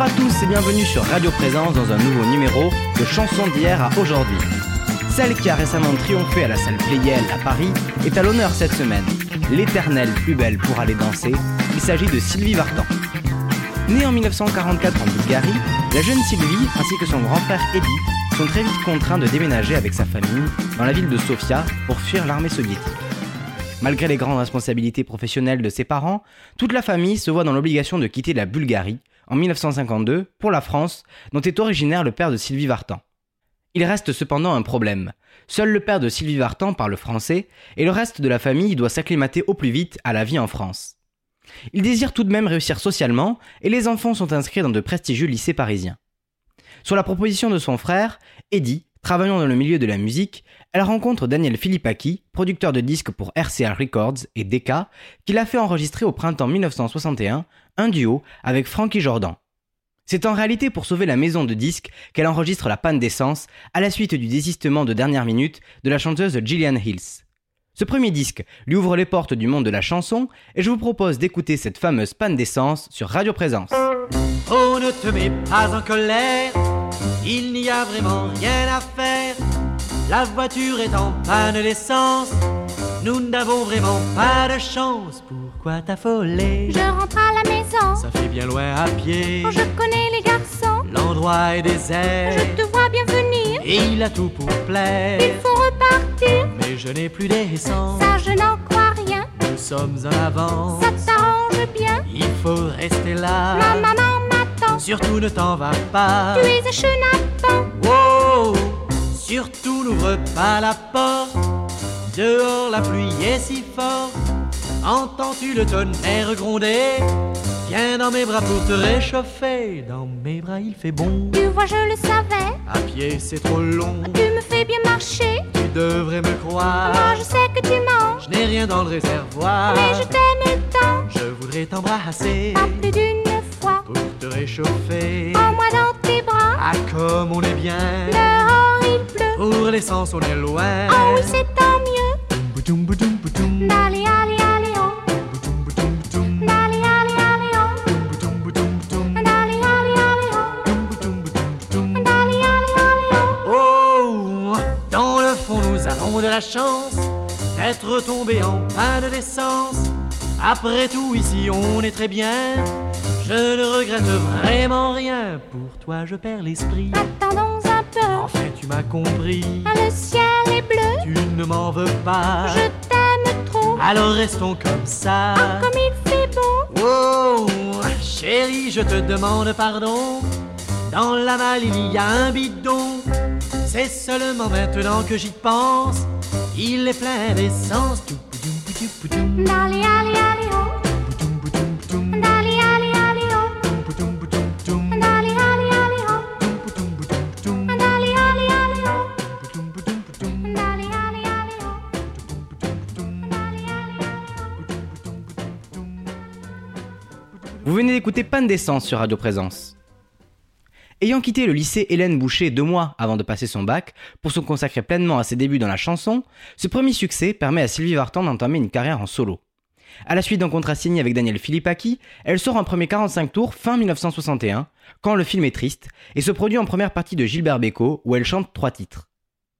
Bonjour à tous et bienvenue sur Radio Présence dans un nouveau numéro de Chansons d'hier à aujourd'hui. Celle qui a récemment triomphé à la salle Playel à Paris est à l'honneur cette semaine. L'éternelle plus belle pour aller danser, il s'agit de Sylvie Vartan. Née en 1944 en Bulgarie, la jeune Sylvie ainsi que son grand frère Eddie sont très vite contraints de déménager avec sa famille dans la ville de Sofia pour fuir l'armée soviétique. Malgré les grandes responsabilités professionnelles de ses parents, toute la famille se voit dans l'obligation de quitter la Bulgarie en 1952 pour la France, dont est originaire le père de Sylvie Vartan. Il reste cependant un problème. Seul le père de Sylvie Vartan parle français et le reste de la famille doit s'acclimater au plus vite à la vie en France. Il désire tout de même réussir socialement et les enfants sont inscrits dans de prestigieux lycées parisiens. Sur la proposition de son frère, Eddie, Travaillant dans le milieu de la musique, elle rencontre Daniel Philippaki, producteur de disques pour RCA Records et Decca, qui l'a fait enregistrer au printemps 1961 un duo avec Frankie Jordan. C'est en réalité pour sauver la maison de disques qu'elle enregistre la panne d'essence à la suite du désistement de dernière minute de la chanteuse Gillian Hills. Ce premier disque lui ouvre les portes du monde de la chanson et je vous propose d'écouter cette fameuse panne d'essence sur Radio Présence. Oh, ne te mets pas en colère il n'y a vraiment rien à faire. La voiture est en panne d'essence. Nous n'avons vraiment pas de chance. Pourquoi t'affoler? Je rentre à la maison. Ça fait bien loin à pied. je connais les garçons. L'endroit est désert. Je te vois bien venir. Et il a tout pour plaire. Il faut repartir. Mais je n'ai plus d'essence. Ça, je n'en crois rien. Nous sommes en avance. Ça t'arrange bien? Il faut rester là. Ma maman Surtout ne t'en va pas. Tu es un chenapan. Wow, surtout n'ouvre pas la porte. Dehors la pluie est si forte. Entends-tu le tonnerre gronder? Viens dans mes bras pour te réchauffer. Dans mes bras il fait bon. Tu vois, je le savais. À pied c'est trop long. Tu me fais bien marcher. Tu devrais me croire. Moi je sais que tu manges. Je n'ai rien dans le réservoir. Mais je t'aime tant. Je voudrais t'embrasser. Pas plus d'une pour te réchauffer. En-moi dans tes bras. Ah, comme on est bien. Dehors il pleut. Pour l'essence, on est loin. Oh oui, c'est tant mieux. Allez, la chance d'être tombés en panne d'essence. Après tout, ici, on est très bien. Je ne regrette vraiment rien. Pour toi, je perds l'esprit. Attendons un peu. Enfin, tu m'as compris. Ah, le ciel est bleu. Tu ne m'en veux pas. Je t'aime trop. Alors restons comme ça. Ah, comme il fait beau. Oh, chérie, je te demande pardon. Dans la malle, il y a un bidon. C'est seulement maintenant que j'y pense. Il est plein d'essence. Allez, allez, allez, oh. Vous venez d'écouter Panne d'essence sur Radio Présence. Ayant quitté le lycée Hélène Boucher deux mois avant de passer son bac pour se consacrer pleinement à ses débuts dans la chanson, ce premier succès permet à Sylvie Vartan d'entamer une carrière en solo. À la suite d'un contrat signé avec Daniel Philippaki, elle sort un premier 45 tours fin 1961, quand le film est triste, et se produit en première partie de Gilbert Bécaud, où elle chante trois titres.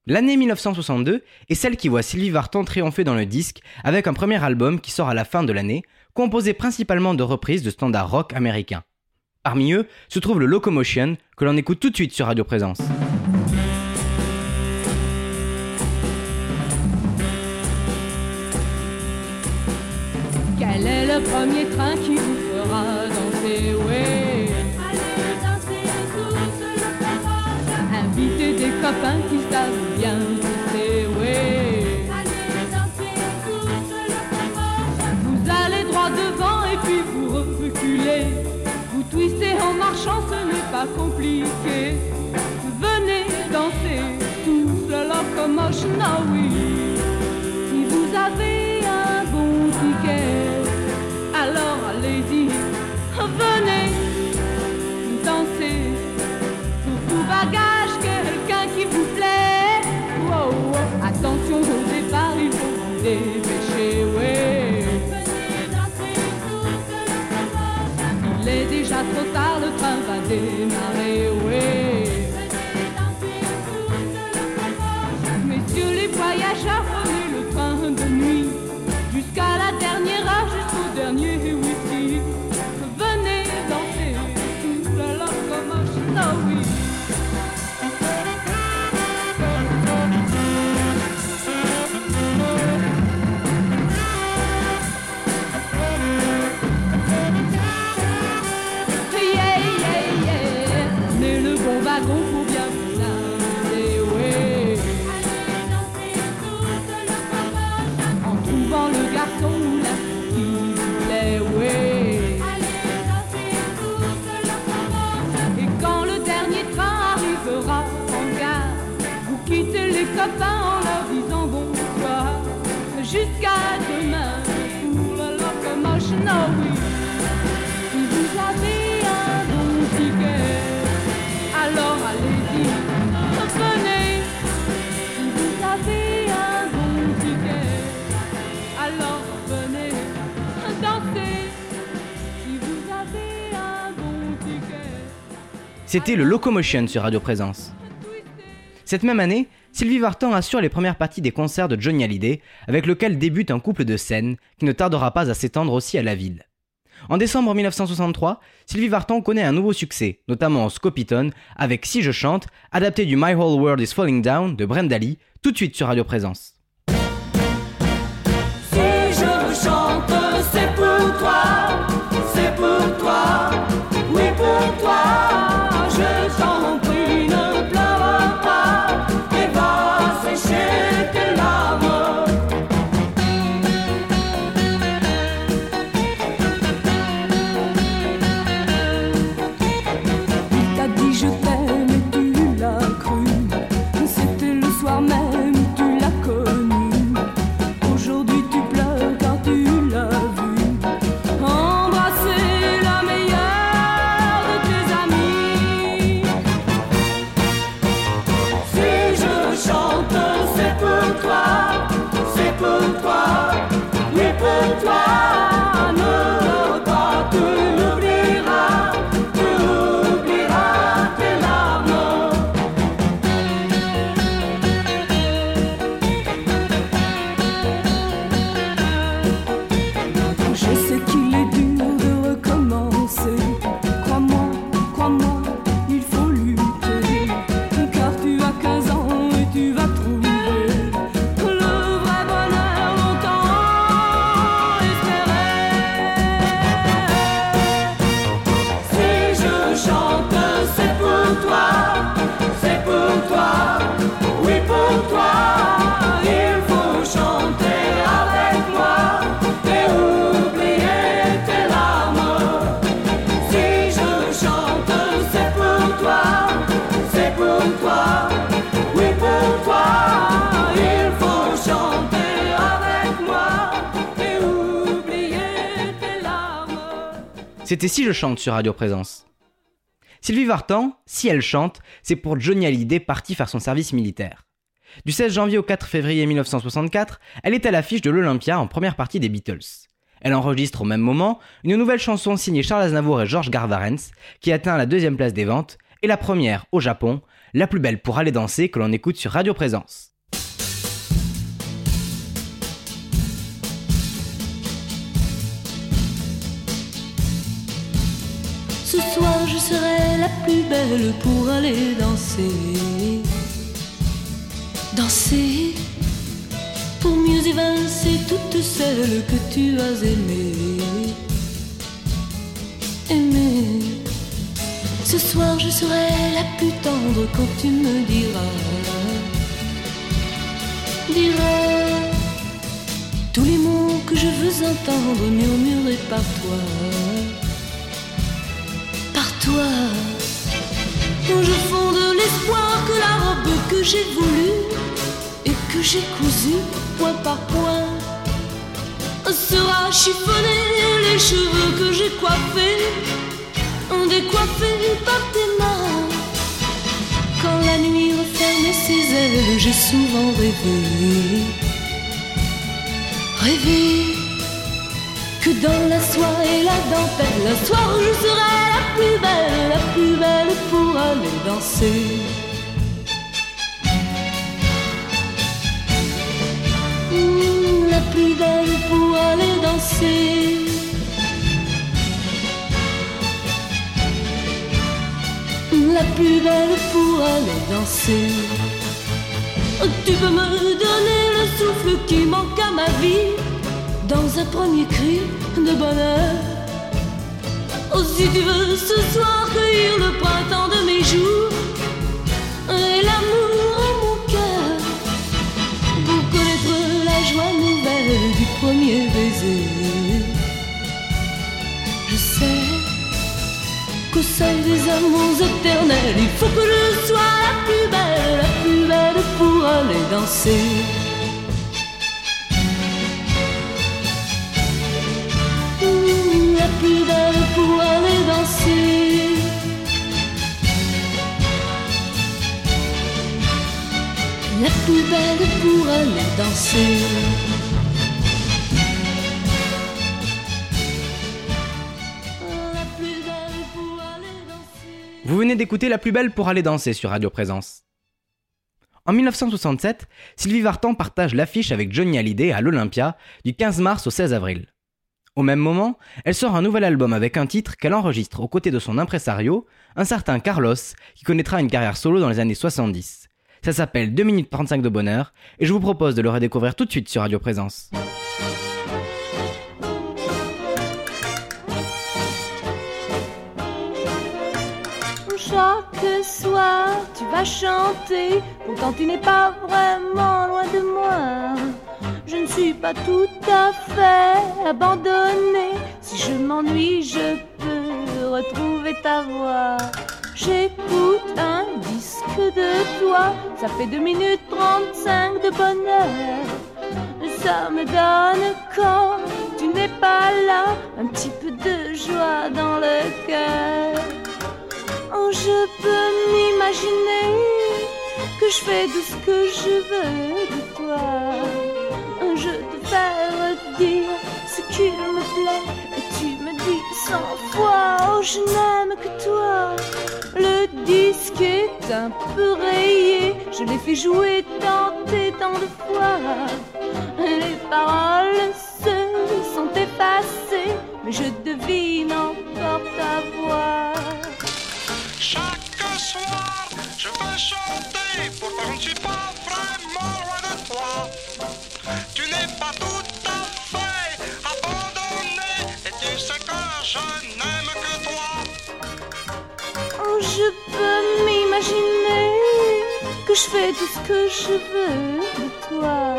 L'année 1962 est celle qui voit Sylvie Vartan triompher dans le disque avec un premier album qui sort à la fin de l'année, composé principalement de reprises de standards rock américains. Parmi eux se trouve le Locomotion, que l'on écoute tout de suite sur Radio Présence. Compliqué. Venez danser le locomotion, ah oui. Si vous avez un bon ticket, alors allez-y, venez danser. Sur tout bagage, quelqu'un qui vous plaît. Wow. Attention au départ, il faut vous dépêcher, ouais. Il est déjà trop tard, le train va démarrer, C'était le Locomotion sur Radio Présence. Cette même année, Sylvie Vartan assure les premières parties des concerts de Johnny Hallyday, avec lequel débute un couple de scènes qui ne tardera pas à s'étendre aussi à la ville. En décembre 1963, Sylvie Vartan connaît un nouveau succès, notamment en Scopitone, avec Si je chante, adapté du My Whole World is Falling Down de Brenda Lee, tout de suite sur Radio Présence. Si je chante sur Radio Présence. Sylvie Vartan, si elle chante, c'est pour Johnny Hallyday parti faire son service militaire. Du 16 janvier au 4 février 1964, elle est à l'affiche de l'Olympia en première partie des Beatles. Elle enregistre au même moment une nouvelle chanson signée Charles Aznavour et Georges Garvarens qui atteint la deuxième place des ventes et la première au Japon, la plus belle pour aller danser que l'on écoute sur Radio Présence. Ce soir je serai la plus belle pour aller danser. Danser pour mieux évincer toutes celles que tu as aimées. Aimer. Ce soir je serai la plus tendre quand tu me diras. Diras tous les mots que je veux entendre murmurés par toi toi. Je fonde l'espoir que la robe que j'ai voulue et que j'ai cousue point par point sera chiffonnée. Les cheveux que j'ai coiffés, décoiffés par tes mains. Quand la nuit refermait ses ailes, j'ai souvent rêvé, rêvé que dans la soie et la dentelle. Un soir, je serai la plus belle, la plus belle pour aller danser. Mmh, la plus belle pour aller danser. La plus belle pour aller danser. Tu peux me donner le souffle qui manque à ma vie dans un premier cri de bonheur. Oh, si tu veux ce soir cueillir le printemps de mes jours et l'amour en mon cœur pour connaître la joie nouvelle du premier baiser. Je sais qu'au seuil des amours éternels, il faut que je sois la plus belle, la plus belle pour aller danser. Vous venez d'écouter La plus belle pour aller danser sur Radio Présence. En 1967, Sylvie Vartan partage l'affiche avec Johnny Hallyday à l'Olympia du 15 mars au 16 avril. Au même moment, elle sort un nouvel album avec un titre qu'elle enregistre aux côtés de son impresario, un certain Carlos, qui connaîtra une carrière solo dans les années 70. Ça s'appelle 2 minutes 35 de bonheur, et je vous propose de le redécouvrir tout de suite sur Radio Présence. Soir, tu vas chanter, pourtant tu n'es pas vraiment loin de moi. Je ne suis pas tout à fait abandonnée. Si je m'ennuie, je peux retrouver ta voix. J'écoute un disque de toi, ça fait 2 minutes 35 de bonheur. Ça me donne quand tu n'es pas là, un petit peu de joie dans le cœur. Oh, je peux m'imaginer que je fais tout ce que je veux de toi. Je te fais dire ce qu'il me plaît et tu me dis cent fois oh je n'aime que toi. Le disque est un peu rayé, je l'ai fait jouer tant et tant de fois. Les paroles se sont effacées, mais je devine tout ce que je veux de toi.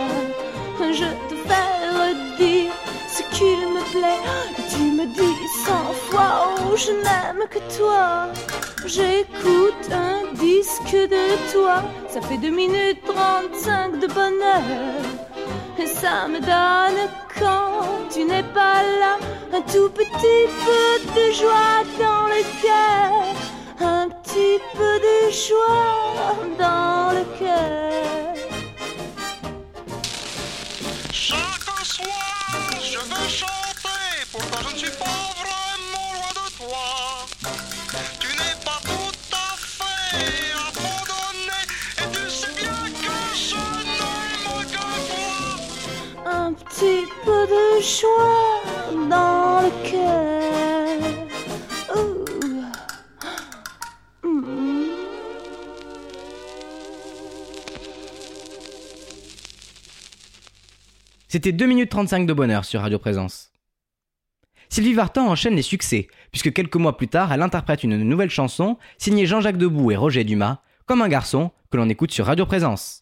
Je te fais redire ce qu'il me plaît. Tu me dis cent fois, oh, je n'aime que toi. J'écoute un disque de toi. Ça fait 2 minutes 35 de bonheur. Et ça me donne quand tu n'es pas là un tout petit peu de joie dans le cœur. Un petit peu de joie dans le cœur. Chaque soir, je veux chanter, pourtant je ne suis pas vraiment loin de toi. Tu n'es pas tout à fait abandonné, et tu sais bien que je n'aime que toi. Un petit peu de joie C'était 2 minutes 35 de bonheur sur Radio Présence. Sylvie Vartan enchaîne les succès, puisque quelques mois plus tard, elle interprète une nouvelle chanson signée Jean-Jacques Debout et Roger Dumas, Comme un garçon, que l'on écoute sur Radio Présence.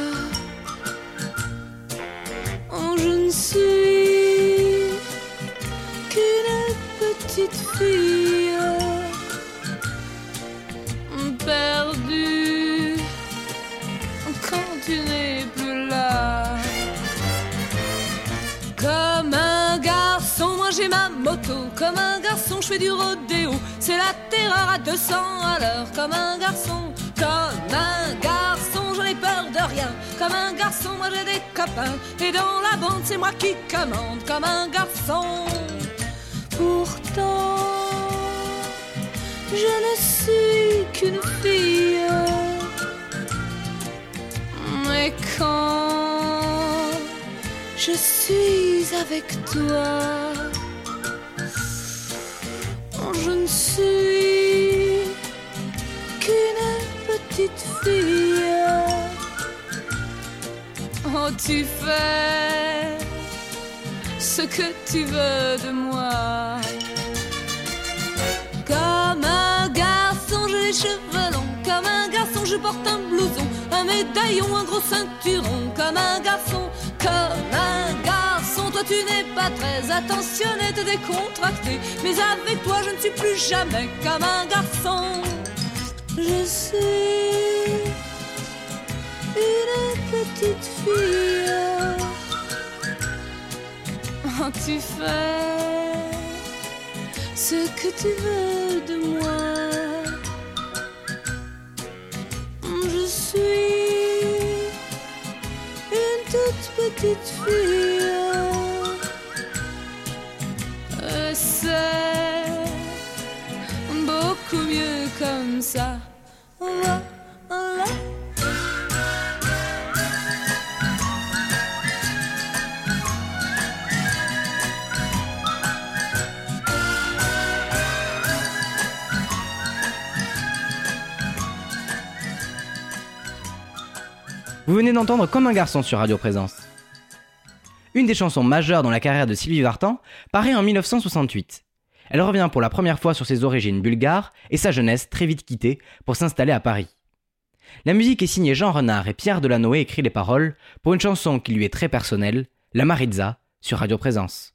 ne suis qu'une petite fille perdue quand tu n'es plus là. Comme un garçon, moi j'ai ma moto. Comme un garçon, je fais du rodéo. C'est la terreur à 200 à l'heure. Comme un garçon, comme un garçon, j'en ai peur de rien. Comme un garçon, moi j'ai des copains. Et dans la bande, c'est moi qui commande. Comme un garçon. Pourtant, je ne suis qu'une fille. Mais quand je suis avec toi, je ne suis qu'une petite fille. Tu fais ce que tu veux de moi. Comme un garçon, j'ai les cheveux longs. Comme un garçon, je porte un blouson, un médaillon, un gros ceinturon. Comme un garçon, comme un garçon, toi tu n'es pas très attentionné, t'es décontracté. Mais avec toi, je ne suis plus jamais comme un garçon. Je suis une petite fille. Oh, tu fais ce que tu veux de moi. Je suis une toute petite fille. C'est beaucoup mieux comme ça. Vous venez d'entendre Comme un garçon sur Radio Présence. Une des chansons majeures dans la carrière de Sylvie Vartan paraît en 1968. Elle revient pour la première fois sur ses origines bulgares et sa jeunesse très vite quittée pour s'installer à Paris. La musique est signée Jean Renard et Pierre Delanoë écrit les paroles pour une chanson qui lui est très personnelle, La Maritza, sur Radio Présence.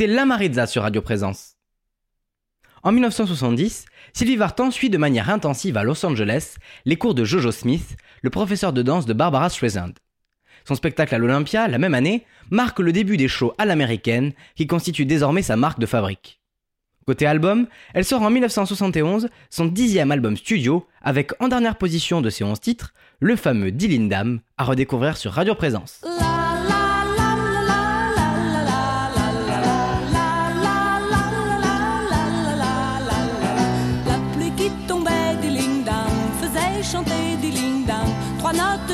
C'était La Maritza sur Radio Présence. En 1970, Sylvie Vartan suit de manière intensive à Los Angeles les cours de Jojo Smith, le professeur de danse de Barbara Streisand. Son spectacle à l'Olympia, la même année, marque le début des shows à l'américaine qui constituent désormais sa marque de fabrique. Côté album, elle sort en 1971 son dixième album studio avec en dernière position de ses 11 titres, le fameux Dilindam, à redécouvrir sur Radio Présence.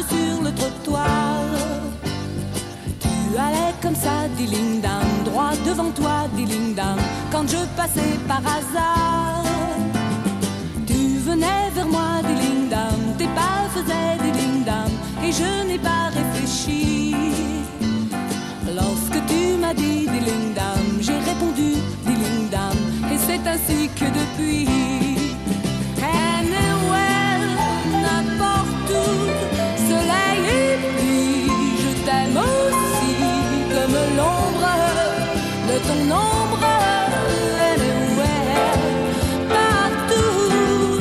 Sur le trottoir. Tu allais comme ça, lignes d'âme, droit devant toi, lignes d'âme, quand je passais par hasard. Tu venais vers moi, lignes d'âme, tes pas faisaient lignes d'âme, et je n'ai pas réfléchi. Lorsque tu m'as dit lignes d'âme, j'ai répondu lignes d'âme, et c'est ainsi que depuis. Ton ombre. Anywhere, partout,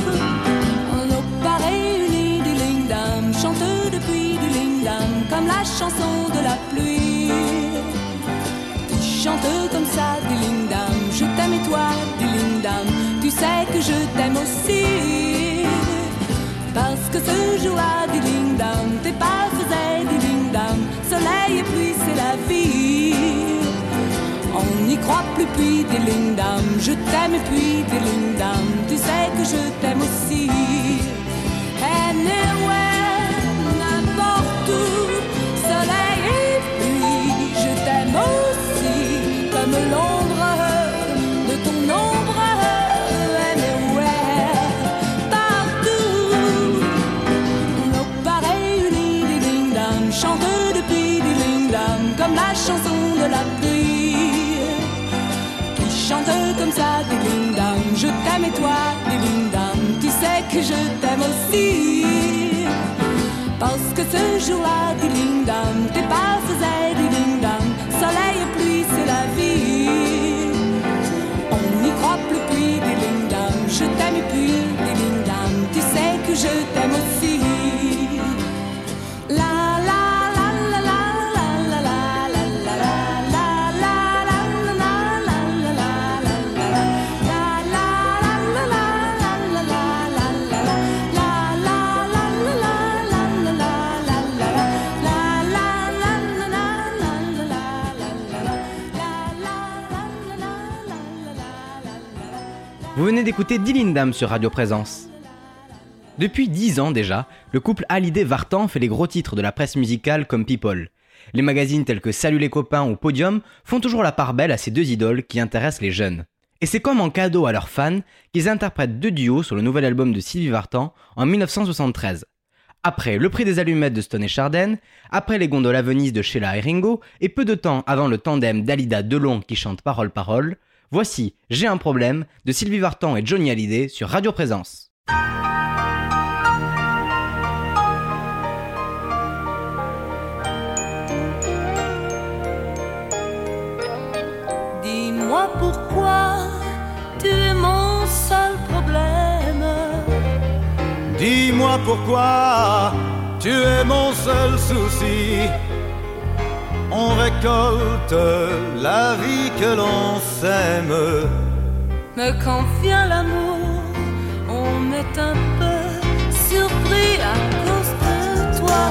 nos pas réunis des lignes d'âme, chantent depuis lignes d'âme, comme la chanson de la pluie. Tu chantes comme ça lignes d'âme, je t'aime et toi lignes d'âme, tu sais que je t'aime aussi. Parce que ce jour-là lignes d'âme, tes pas faisaient lignes d'âme, soleil et pluie c'est la vie. Croit plus puis des lignes je t'aime puis des lignes tu sais que je t'aime aussi. Anywhere, n'importe où, soleil et pluie, je t'aime aussi, comme l'ombre chante comme ça des lignes d'âme. Je t'aime et toi des lignes d'âme, tu sais que je t'aime aussi. Parce que ce jour-là des lignes d'âme, tes pas faisaient des lignes venez d'écouter Dilindam sur Radio Présence. Depuis 10 ans déjà, le couple Hallyday Vartan fait les gros titres de la presse musicale comme People. Les magazines tels que Salut les copains ou Podium font toujours la part belle à ces deux idoles qui intéressent les jeunes. Et c'est comme en cadeau à leurs fans qu'ils interprètent deux duos sur le nouvel album de Sylvie Vartan en 1973. Après le prix des allumettes de Stone et Chardin, après les gondoles à Venise de Sheila et Ringo, et peu de temps avant le tandem d'Alida Delon qui chante Parole Parole, voici J'ai un problème de Sylvie Vartan et Johnny Hallyday sur Radio Présence. Dis-moi pourquoi tu es mon seul problème. Dis-moi pourquoi tu es mon seul souci. On récolte la vie que l'on sème. Mais quand vient l'amour, est un peu surpris à cause de toi.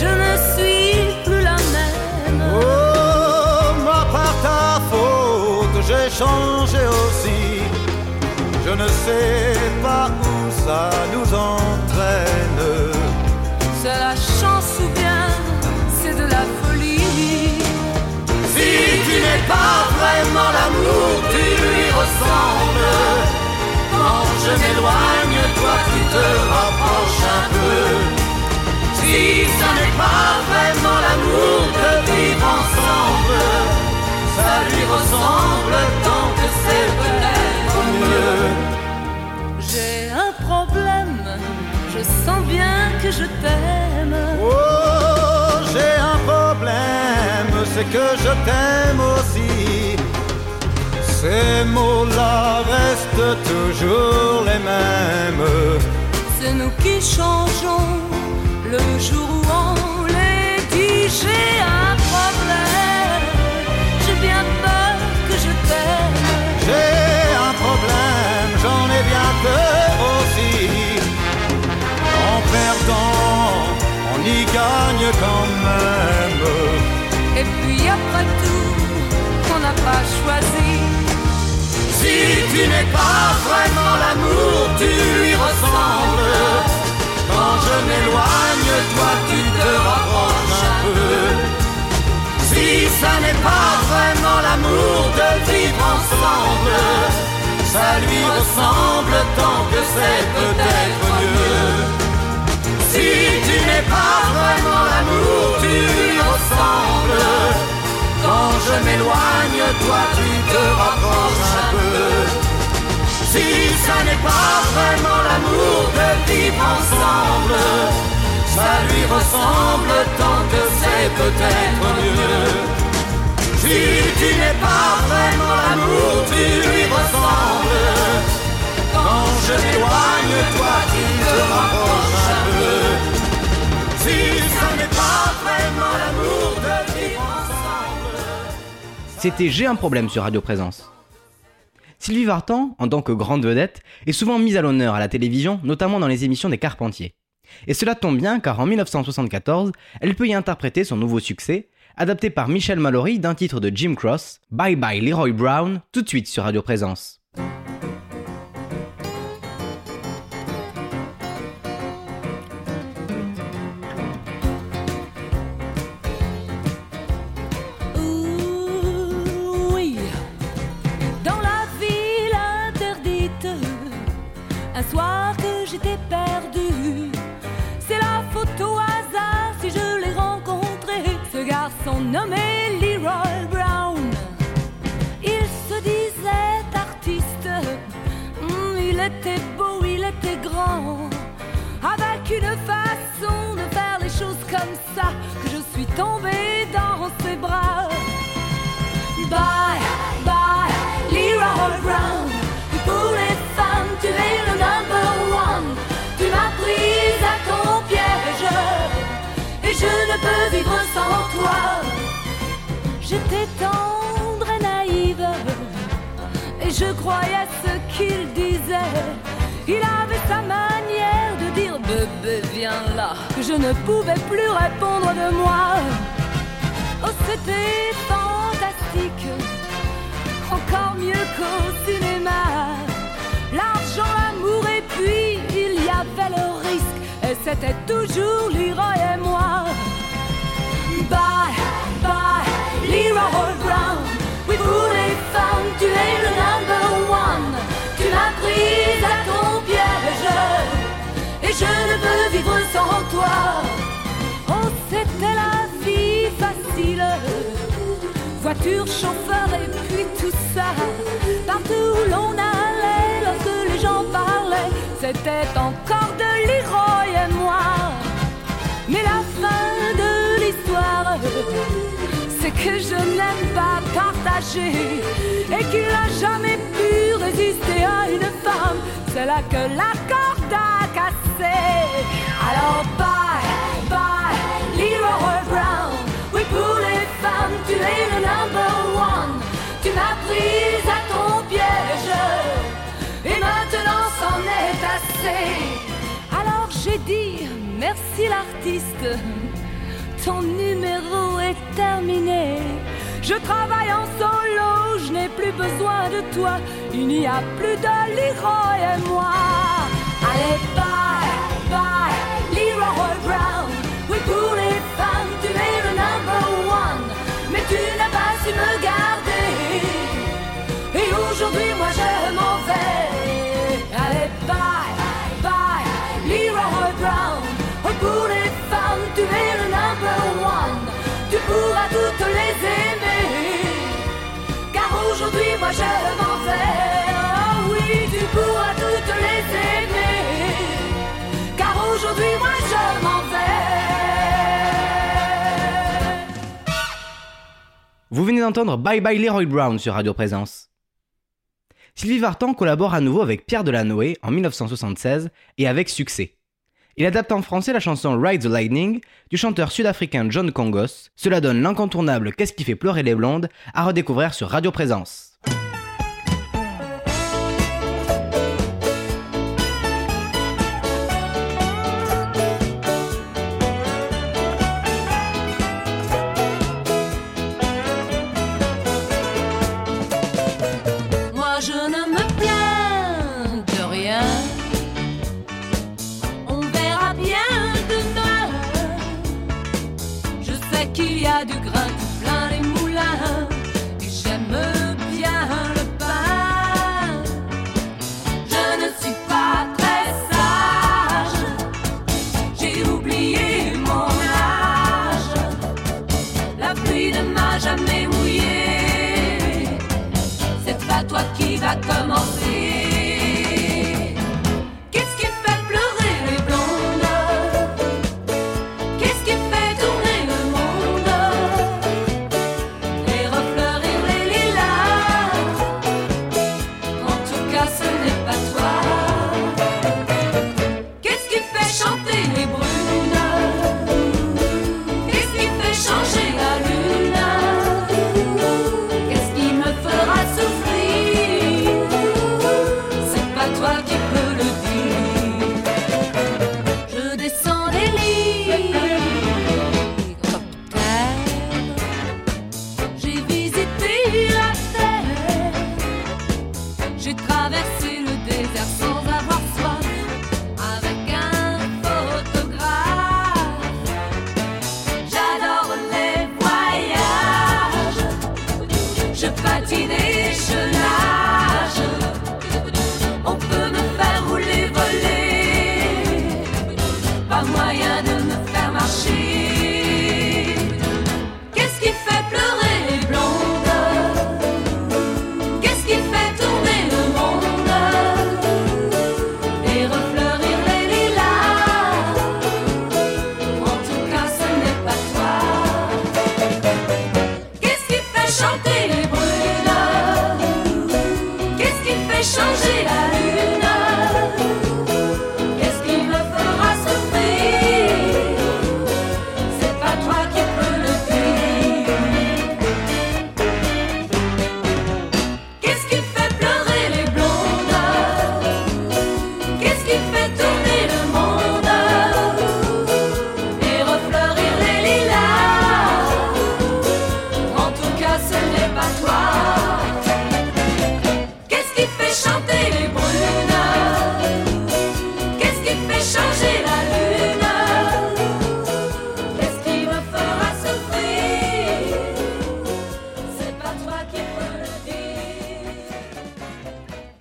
Je ne suis plus la même. Oh, moi par ta faute, j'ai changé aussi. Je ne sais pas où ça nous entraîne. Tu n'es pas vraiment l'amour, tu lui ressembles. Quand je m'éloigne, toi tu te rapproches un peu. Si ça n'est pas vraiment l'amour de vivre ensemble, ça lui ressemble tant que c'est peut-être mieux. J'ai un problème, je sens bien que je t'aime. Oh, j'ai un c'est que je t'aime aussi. Ces mots-là restent toujours les mêmes. C'est nous qui changeons le jour où on les dit. J'ai un problème, j'ai bien peur que je t'aime. J'ai un problème, j'en ai bien peur aussi. En perdant, on y gagne quand même. Et puis après tout, on n'a pas choisi. Si tu n'es pas vraiment l'amour, tu lui ressembles. Quand je m'éloigne, toi tu te rapproches un peu. Si ça n'est pas vraiment l'amour de vivre ensemble, ça lui ressemble tant que c'est peut-être mieux. Si tu n'es pas vraiment l'amour, tu lui ressembles. Je m'éloigne, toi tu te rapproches un peu. Si ça n'est pas vraiment l'amour de vivre ensemble, ça lui ressemble tant que c'est peut-être mieux. Si tu n'es pas vraiment l'amour, tu lui ressembles. Quand je m'éloigne, toi tu te rapproches un peu. Si ça n'est pas vraiment l'amour de vivre ensemble. C'était J'ai un problème sur Radio Présence. Sylvie Vartan, en tant que grande vedette, est souvent mise à l'honneur à la télévision, notamment dans les émissions des Carpentiers. Et cela tombe bien car en 1974, elle peut y interpréter son nouveau succès, adapté par Michel Mallory d'un titre de Jim Cross, Bye Bye Leroy Brown, tout de suite sur Radio Présence. Nommé Leroy Brown. Il se disait artiste, Hmm, il était beau, il était grand, avec une façon de faire les choses comme ça que je suis tombée dans ses bras. Bye, bye, Leroy Brown. Pour les femmes, tu es le number one. Tu m'as prise à ton piège et je ne peux vivre sans toi. J'étais tendre et naïve et je croyais ce qu'il disait. Il avait sa manière de dire bébé viens là je ne pouvais plus répondre de moi. Oh c'était fantastique, encore mieux qu'au cinéma. L'argent, l'amour et puis il y avait le risque et c'était toujours Leroy et moi. Tu es le number one. Tu m'as prise à ton piège et je ne peux vivre sans toi. Oh, c'était la vie facile. Voiture, chauffeur et puis tout ça. Partout où l'on allait, lorsque les gens parlaient, c'était encore de n'aime pas partager et qu'il n'a jamais pu résister à une femme. C'est là que la corde a cassé. Alors bye, bye, Leroy Brown. Oui, pour les femmes, tu es le number one. Tu m'as prise à ton piège et maintenant c'en est assez. et dire merci l'artiste. Ton numéro est terminé. Je travaille en solo, je n'ai plus besoin de toi. Il n'y a plus de Leroy et moi. Allez, bye, bye, Leroy Brown. Oui, pour les femmes, tu es le number one. Mais tu n'as pas su me garder. Et aujourd'hui, moi je m'en vais. Allez, bye, bye, Leroy Brown. Oui, pour les je m'en vais. Oh. Car aujourd'hui, moi je m'en vais. Vous venez d'entendre Bye Bye Leroy Brown sur Radio Présence. Sylvie Vartan collabore à nouveau avec Pierre Delanoë en 1976 et avec succès. Il adapte en français la chanson Ride the Lightning du chanteur sud-africain John Congos. Cela donne l'incontournable Qu'est-ce qui fait pleurer les blondes à redécouvrir sur Radio Présence.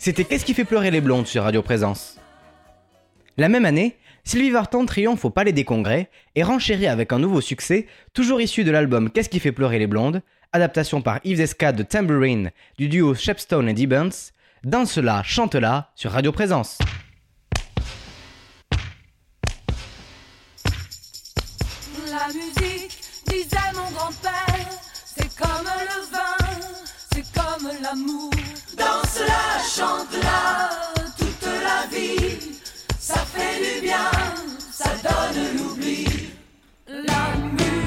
C'était Qu'est-ce qui fait pleurer les blondes sur Radio Présence? La même année, Sylvie Vartan triomphe au Palais des Congrès et renchérit avec un nouveau succès, toujours issu de l'album Qu'est-ce qui fait pleurer les blondes, adaptation par Yves Escade de Tambourine du duo Shepstone et Gibbons, Danse-la, chante-la sur Radio Présence. L'amour. Danse-la, chante-la, toute la vie, ça fait du bien, ça donne l'oubli. La musique,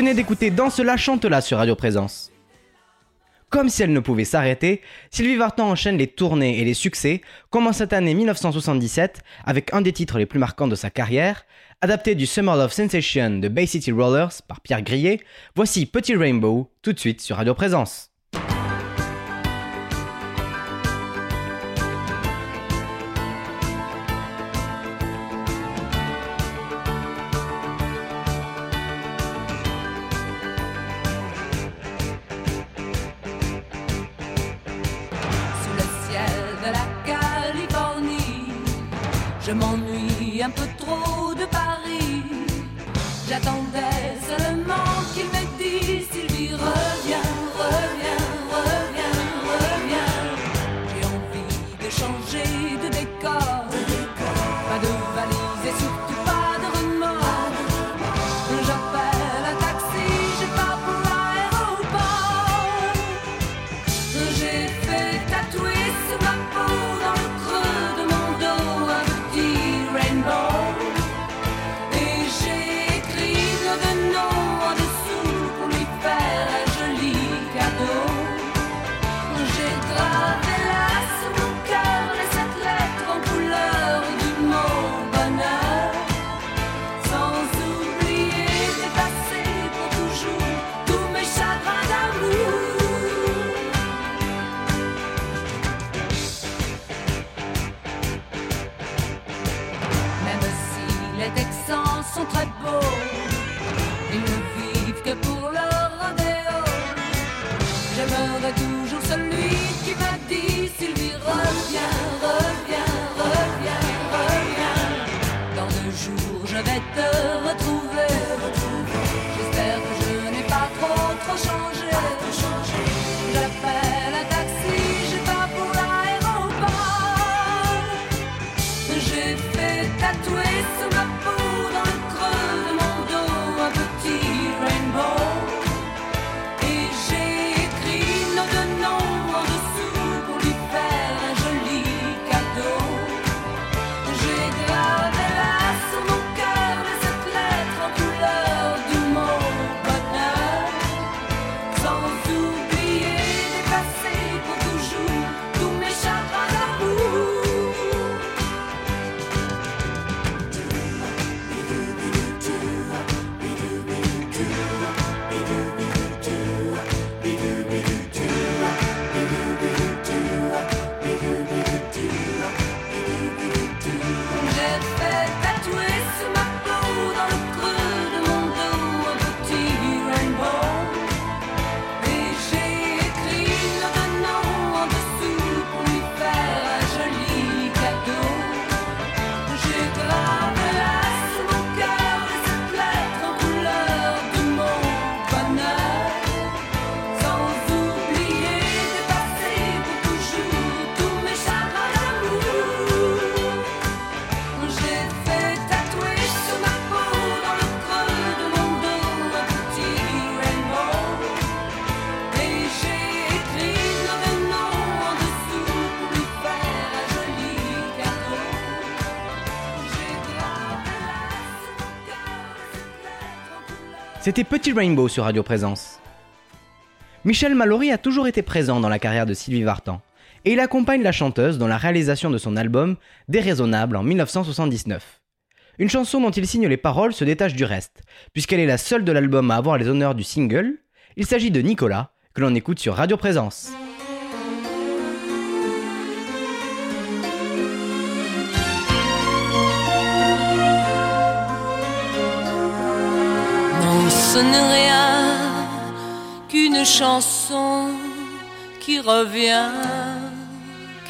venez d'écouter Dans cela chante là sur Radio Présence. Comme si elle ne pouvait s'arrêter, Sylvie Vartan enchaîne les tournées et les succès, commence cette année 1977 avec un des titres les plus marquants de sa carrière, adapté du Summer Love Sensation de Bay City Rollers par Pierre Grillet, voici Petit Rainbow tout de suite sur Radio Présence. Je m'ennuie un peu trop de Paris. J'attendais seulement. C'était Petit Rainbow sur Radio Présence. Michel Mallory a toujours été présent dans la carrière de Sylvie Vartan, et il accompagne la chanteuse dans la réalisation de son album Déraisonnable en 1979. Une chanson dont il signe les paroles se détache du reste, puisqu'elle est la seule de l'album à avoir les honneurs du single. Il s'agit de Nicolas, que l'on écoute sur Radio Présence. Rien qu'une chanson qui revient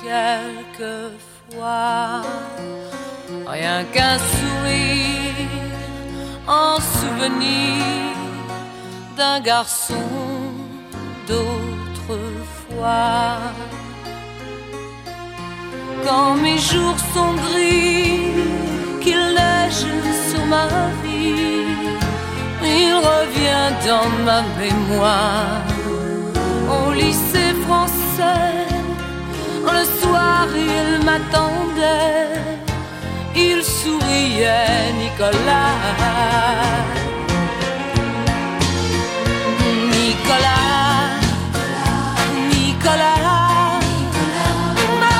quelquefois. Rien qu'un sourire en souvenir d'un garçon d'autrefois. Quand mes jours sont gris, qu'il neige sur ma vie, il revient dans ma mémoire. Au lycée français, le soir il m'attendait, il souriait, Nicolas. Nicolas, Nicolas, ma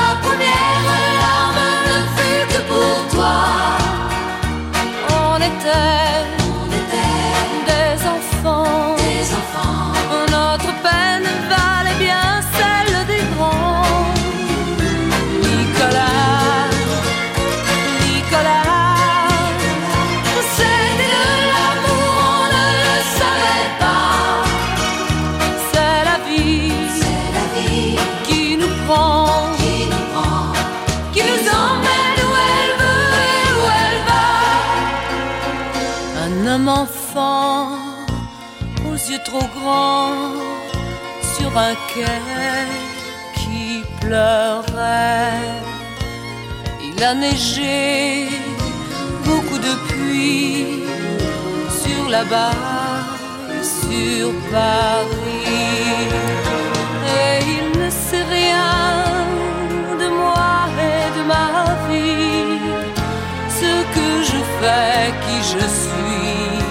sur un quai qui pleurait. Il a neigé, beaucoup de pluie sur la barre, sur Paris. Et il ne sait rien de moi et de ma vie, ce que je fais, qui je suis.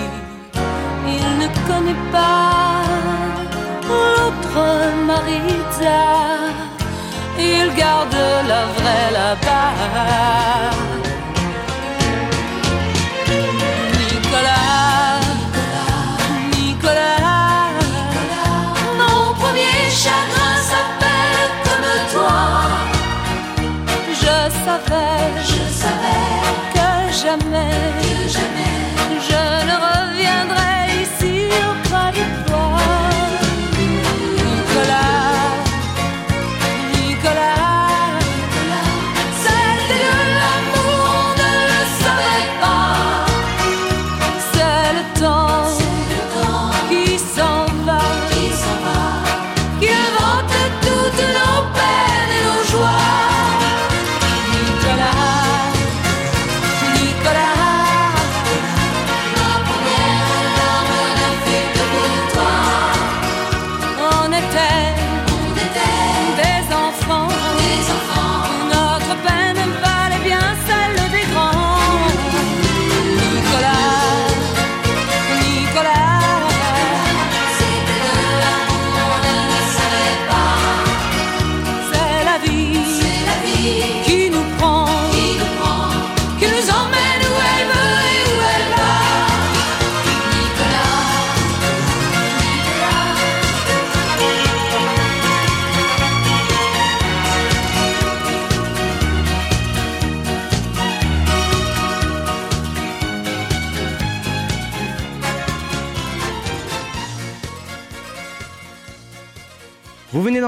Il ne connaît pas Marita. Il garde la vraie là-bas. Nicolas, Nicolas, mon premier chagrin s'appelle comme toi. Je savais, je savais que jamais,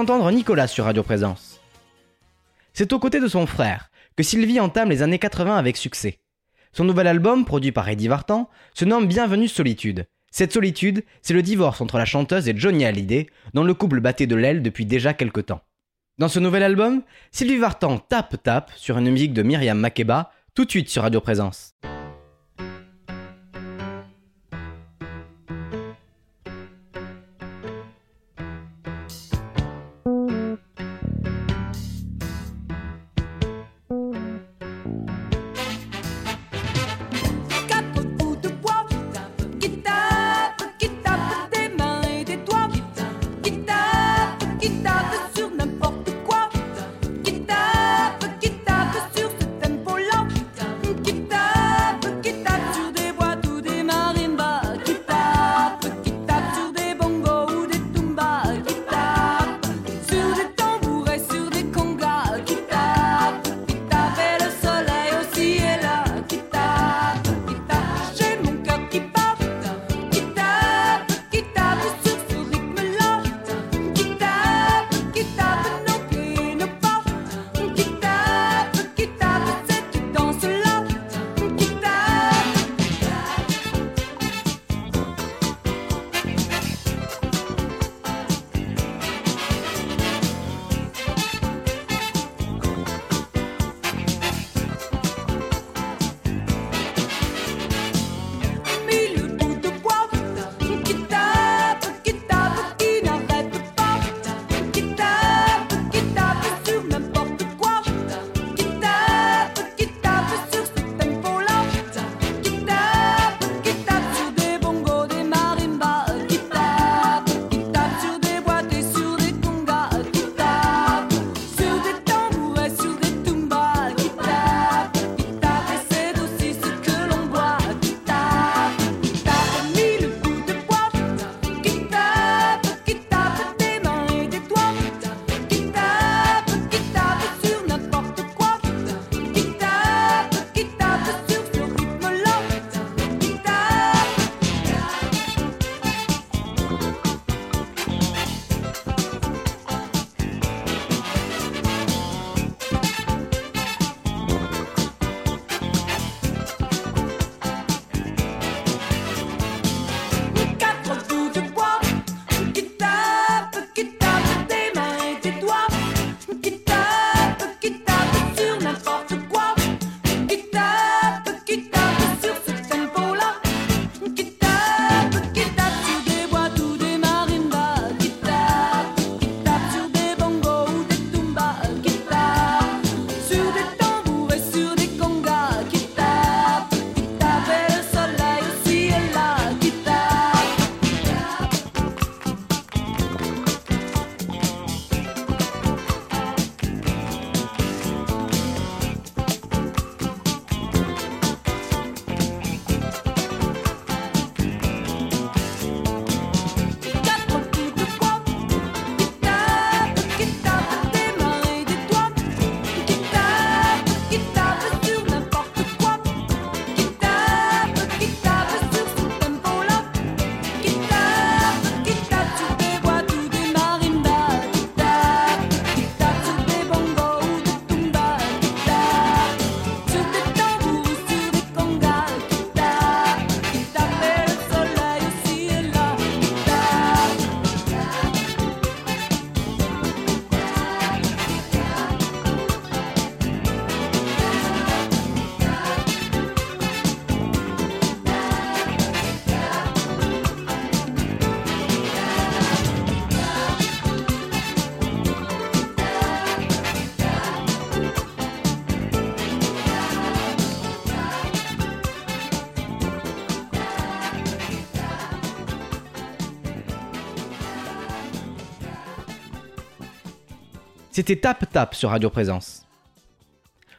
D'entendre Nicolas sur Radio Présence. C'est aux côtés de son frère que Sylvie entame les années 80 avec succès. Son nouvel album, produit par Eddie Vartan, se nomme Bienvenue Solitude. Cette solitude, c'est le divorce entre la chanteuse et Johnny Hallyday, dont le couple battait de l'aile depuis déjà quelque temps. Dans ce nouvel album, Sylvie Vartan tape tape sur une musique de Myriam Makeba, tout de suite sur Radio Présence. C'était Tap Tap sur Radio Présence.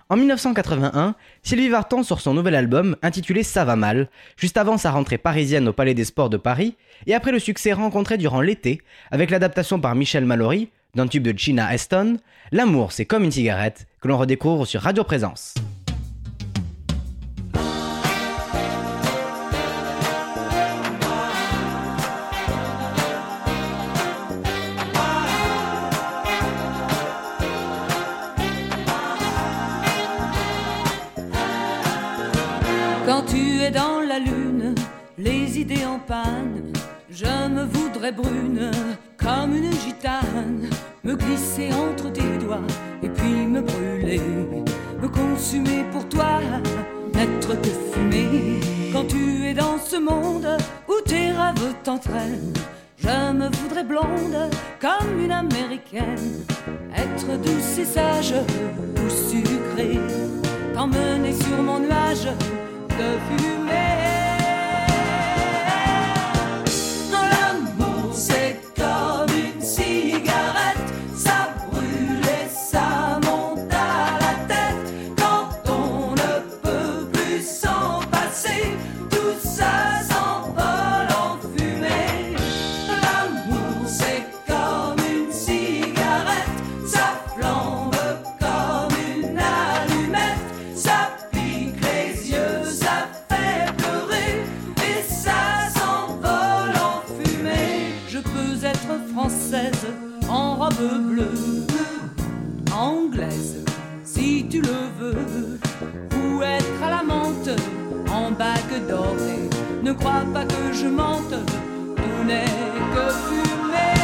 En 1981, Sylvie Vartan sort son nouvel album intitulé Ça va mal, juste avant sa rentrée parisienne au Palais des Sports de Paris, et après le succès rencontré durant l'été avec l'adaptation par Michel Mallory d'un tube de Gina Eston, L'amour c'est comme une cigarette, que l'on redécouvre sur Radio Présence. Dans la lune, les idées en panne, je me voudrais brune comme une gitane, me glisser entre tes doigts et puis me brûler, me consumer pour toi, n'être que fumée. Quand tu es dans ce monde où tes rêves t'entraînent, je me voudrais blonde comme une américaine, être douce et sage ou sucrée, t'emmener sur mon nuage de fumée. Ne crois pas que je mente, tout n'est que fumée.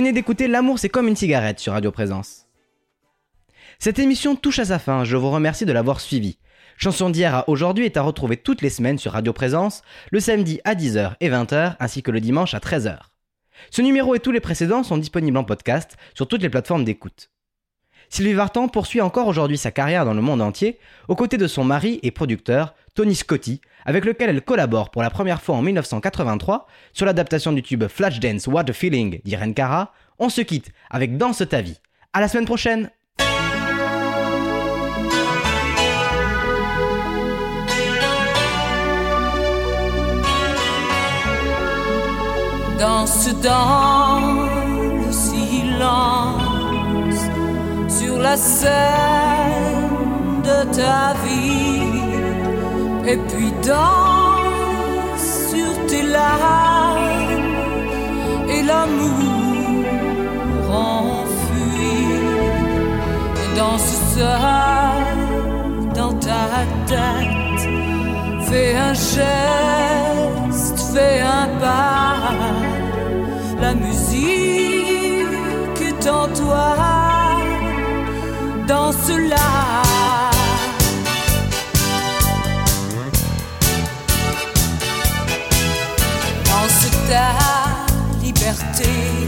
Venez d'écouter L'amour c'est comme une cigarette sur Radio Présence. Cette émission touche à sa fin, je vous remercie de l'avoir suivie. Chanson d'hier à aujourd'hui est à retrouver toutes les semaines sur Radio Présence, le samedi à 10h et 20h ainsi que le dimanche à 13h. Ce numéro et tous les précédents sont disponibles en podcast sur toutes les plateformes d'écoute. Sylvie Vartan poursuit encore aujourd'hui sa carrière dans le monde entier, aux côtés de son mari et producteur, Tony Scotti, avec lequel elle collabore pour la première fois en 1983 sur l'adaptation du tube Flashdance What a Feeling d'Irene Cara. On se quitte avec Danse ta vie. À la semaine prochaine! danse dans le silence sur la scène de ta vie et puis danse sur tes larmes et l'amour enfui danse seul dans ta tête fais un geste fais un pas. La musique est en toi danse là Stay.